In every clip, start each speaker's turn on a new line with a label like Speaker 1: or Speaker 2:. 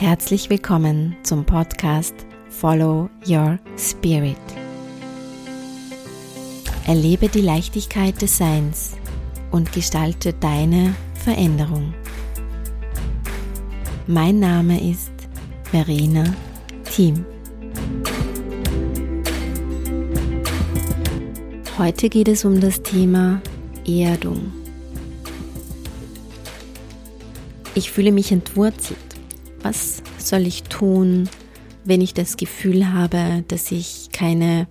Speaker 1: Herzlich willkommen zum Podcast Follow Your Spirit. Erlebe die Leichtigkeit des Seins und gestalte deine Veränderung. Mein Name ist Verena Thiem. Heute geht es um das Thema Erdung. Ich fühle mich entwurzelt was soll ich tun, wenn ich das Gefühl habe, dass ich keine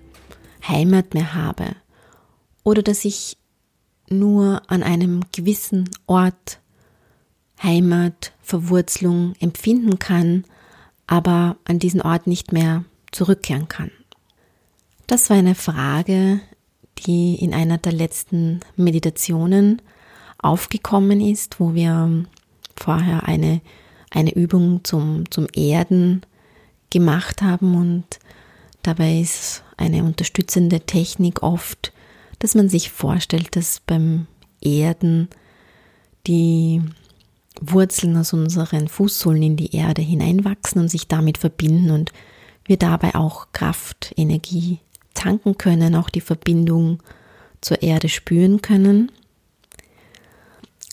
Speaker 1: Heimat mehr habe oder dass ich nur an einem gewissen Ort Heimat, Verwurzelung empfinden kann, aber an diesen Ort nicht mehr zurückkehren kann. Das war eine Frage, die in einer der letzten Meditationen aufgekommen ist, wo wir vorher eine eine Übung zum, zum Erden gemacht haben und dabei ist eine unterstützende Technik oft, dass man sich vorstellt, dass beim Erden die Wurzeln aus unseren Fußsohlen in die Erde hineinwachsen und sich damit verbinden und wir dabei auch Kraft, Energie tanken können, auch die Verbindung zur Erde spüren können.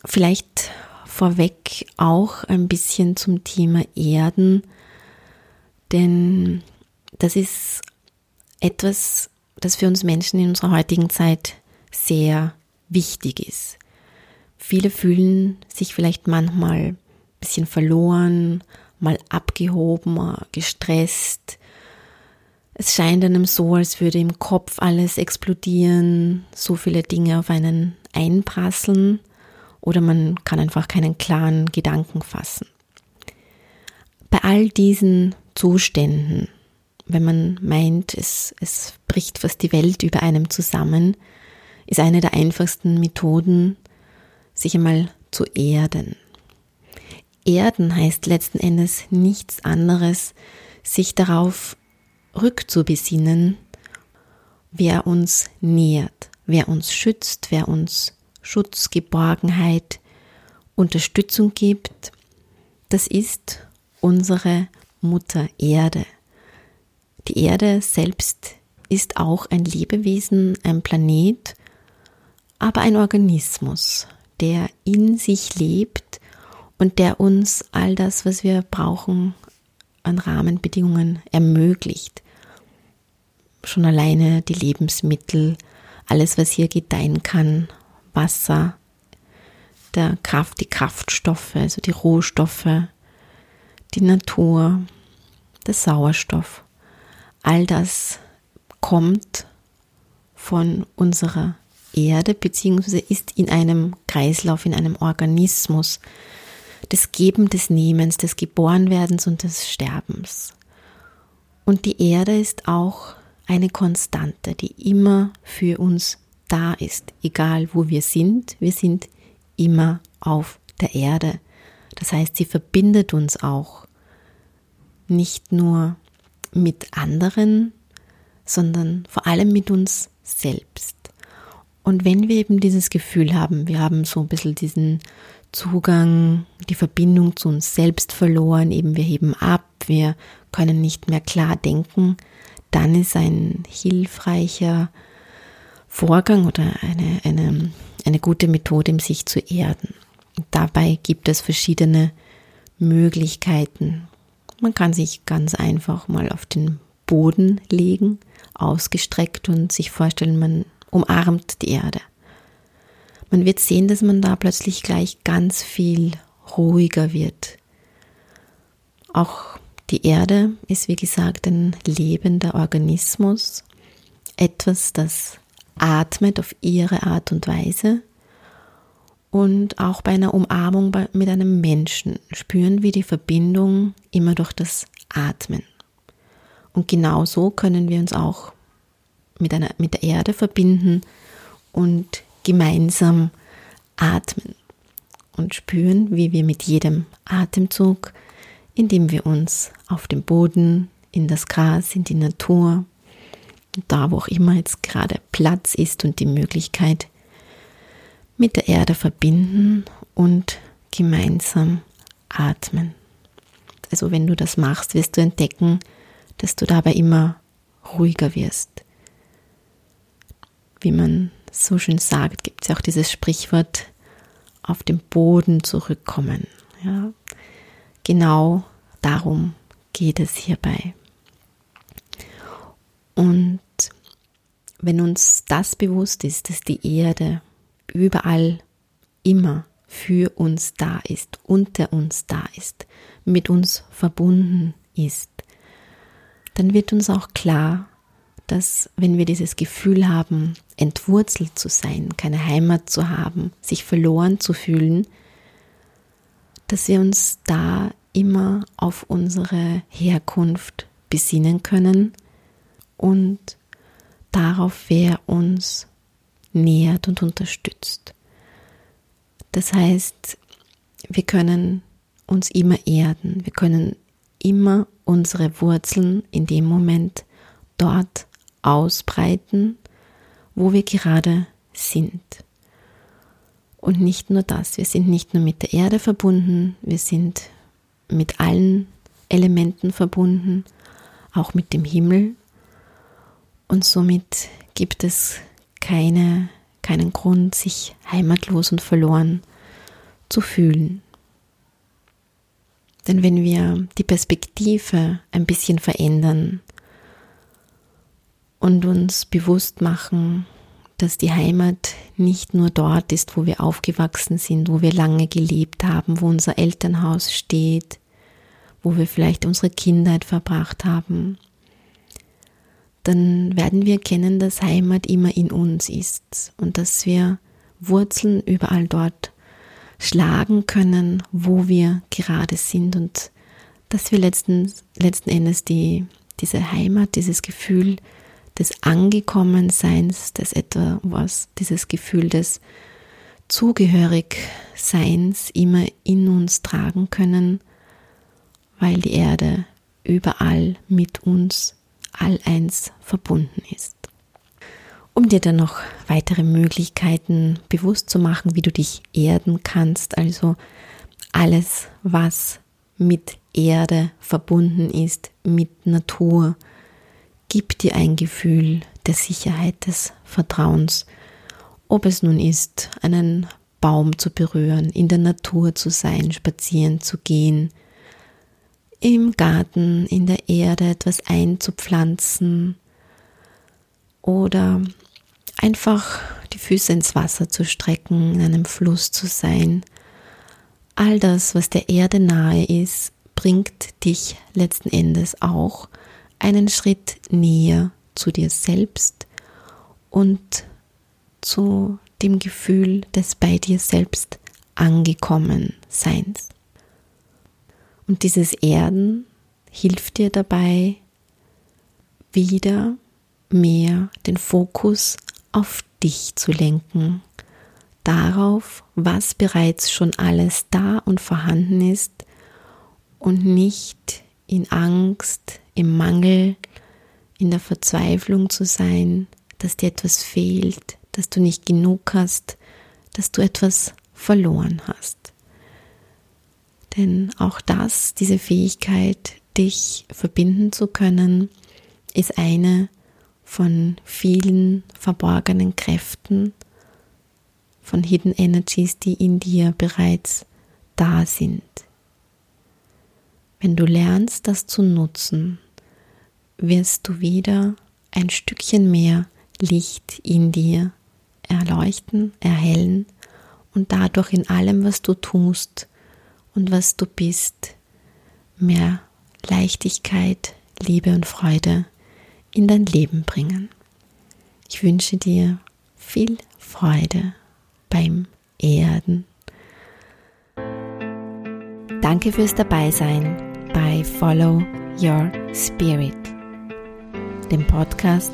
Speaker 1: Vielleicht vorweg auch ein bisschen zum Thema Erden, denn das ist etwas, das für uns Menschen in unserer heutigen Zeit sehr wichtig ist. Viele fühlen sich vielleicht manchmal ein bisschen verloren, mal abgehoben, gestresst. Es scheint einem so, als würde im Kopf alles explodieren, so viele Dinge auf einen einprasseln oder man kann einfach keinen klaren Gedanken fassen. Bei all diesen Zuständen, wenn man meint, es, es bricht fast die Welt über einem zusammen, ist eine der einfachsten Methoden, sich einmal zu erden. Erden heißt letzten Endes nichts anderes, sich darauf rückzubesinnen, wer uns nährt, wer uns schützt, wer uns Schutz, Geborgenheit, Unterstützung gibt, das ist unsere Mutter Erde. Die Erde selbst ist auch ein Lebewesen, ein Planet, aber ein Organismus, der in sich lebt und der uns all das, was wir brauchen, an Rahmenbedingungen ermöglicht. Schon alleine die Lebensmittel, alles, was hier gedeihen kann, Wasser, der Kraft, die Kraftstoffe, also die Rohstoffe, die Natur, der Sauerstoff. All das kommt von unserer Erde beziehungsweise ist in einem Kreislauf, in einem Organismus des Geben, des Nehmens, des Geborenwerdens und des Sterbens. Und die Erde ist auch eine Konstante, die immer für uns da ist, egal wo wir sind. Wir sind immer auf der Erde. Das heißt, sie verbindet uns auch nicht nur mit anderen, sondern vor allem mit uns selbst. Und wenn wir eben dieses Gefühl haben, wir haben so ein bisschen diesen Zugang, die Verbindung zu uns selbst verloren, eben wir heben ab, wir können nicht mehr klar denken, dann ist ein hilfreicher Vorgang oder eine, eine, eine gute Methode, um sich zu erden. Dabei gibt es verschiedene Möglichkeiten. Man kann sich ganz einfach mal auf den Boden legen, ausgestreckt und sich vorstellen, man umarmt die Erde. Man wird sehen, dass man da plötzlich gleich ganz viel ruhiger wird. Auch die Erde ist, wie gesagt, ein lebender Organismus, etwas, das atmet auf ihre Art und Weise. Und auch bei einer Umarmung mit einem Menschen spüren wir die Verbindung immer durch das Atmen. Und genauso können wir uns auch mit, einer, mit der Erde verbinden und gemeinsam atmen und spüren, wie wir mit jedem Atemzug, indem wir uns auf dem Boden, in das Gras, in die Natur, da wo auch immer jetzt gerade Platz ist und die Möglichkeit mit der Erde verbinden und gemeinsam atmen. Also wenn du das machst, wirst du entdecken, dass du dabei immer ruhiger wirst. Wie man so schön sagt, gibt es ja auch dieses Sprichwort, auf den Boden zurückkommen. Ja, genau darum geht es hierbei. Und wenn uns das bewusst ist, dass die Erde überall immer für uns da ist, unter uns da ist, mit uns verbunden ist, dann wird uns auch klar, dass wenn wir dieses Gefühl haben, entwurzelt zu sein, keine Heimat zu haben, sich verloren zu fühlen, dass wir uns da immer auf unsere Herkunft besinnen können und darauf, wer uns nährt und unterstützt. Das heißt, wir können uns immer erden, wir können immer unsere Wurzeln in dem Moment dort ausbreiten, wo wir gerade sind. Und nicht nur das, wir sind nicht nur mit der Erde verbunden, wir sind mit allen Elementen verbunden, auch mit dem Himmel. Und somit gibt es keine, keinen Grund, sich heimatlos und verloren zu fühlen. Denn wenn wir die Perspektive ein bisschen verändern und uns bewusst machen, dass die Heimat nicht nur dort ist, wo wir aufgewachsen sind, wo wir lange gelebt haben, wo unser Elternhaus steht, wo wir vielleicht unsere Kindheit verbracht haben, dann werden wir erkennen, dass Heimat immer in uns ist und dass wir Wurzeln überall dort schlagen können, wo wir gerade sind und dass wir letzten, letzten Endes die, diese Heimat, dieses Gefühl des Angekommenseins, des etwas, dieses Gefühl des Zugehörigseins immer in uns tragen können, weil die Erde überall mit uns all eins verbunden ist. Um dir dann noch weitere Möglichkeiten bewusst zu machen, wie du dich erden kannst, also alles, was mit Erde verbunden ist, mit Natur, gibt dir ein Gefühl der Sicherheit, des Vertrauens. Ob es nun ist, einen Baum zu berühren, in der Natur zu sein, spazieren zu gehen, im Garten, in der Erde etwas einzupflanzen oder einfach die Füße ins Wasser zu strecken, in einem Fluss zu sein. All das, was der Erde nahe ist, bringt dich letzten Endes auch einen Schritt näher zu dir selbst und zu dem Gefühl des bei dir selbst angekommen Seins. Und dieses Erden hilft dir dabei, wieder mehr den Fokus auf dich zu lenken, darauf, was bereits schon alles da und vorhanden ist und nicht in Angst, im Mangel, in der Verzweiflung zu sein, dass dir etwas fehlt, dass du nicht genug hast, dass du etwas verloren hast. Denn auch das, diese Fähigkeit, dich verbinden zu können, ist eine von vielen verborgenen Kräften, von Hidden Energies, die in dir bereits da sind. Wenn du lernst, das zu nutzen, wirst du wieder ein Stückchen mehr Licht in dir erleuchten, erhellen und dadurch in allem, was du tust und was du bist, mehr Leichtigkeit, Liebe und Freude in dein Leben bringen. Ich wünsche dir viel Freude beim Erden. Danke fürs Dabeisein bei Follow Your Spirit dem Podcast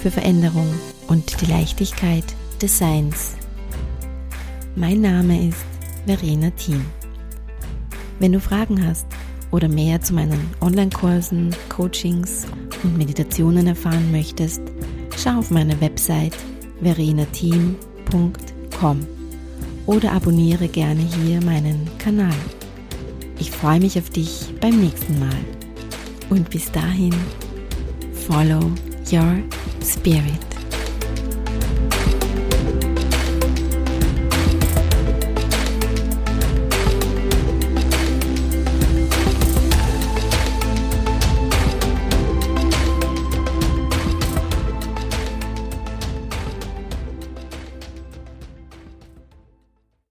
Speaker 1: für Veränderung und die Leichtigkeit des Seins. Mein Name ist Verena Thiem. Wenn du Fragen hast oder mehr zu meinen Online-Kursen, Coachings und Meditationen erfahren möchtest, schau auf meine Website verenateam.com oder abonniere gerne hier meinen Kanal. Ich freue mich auf dich beim nächsten Mal. Und bis dahin, follow your spirit.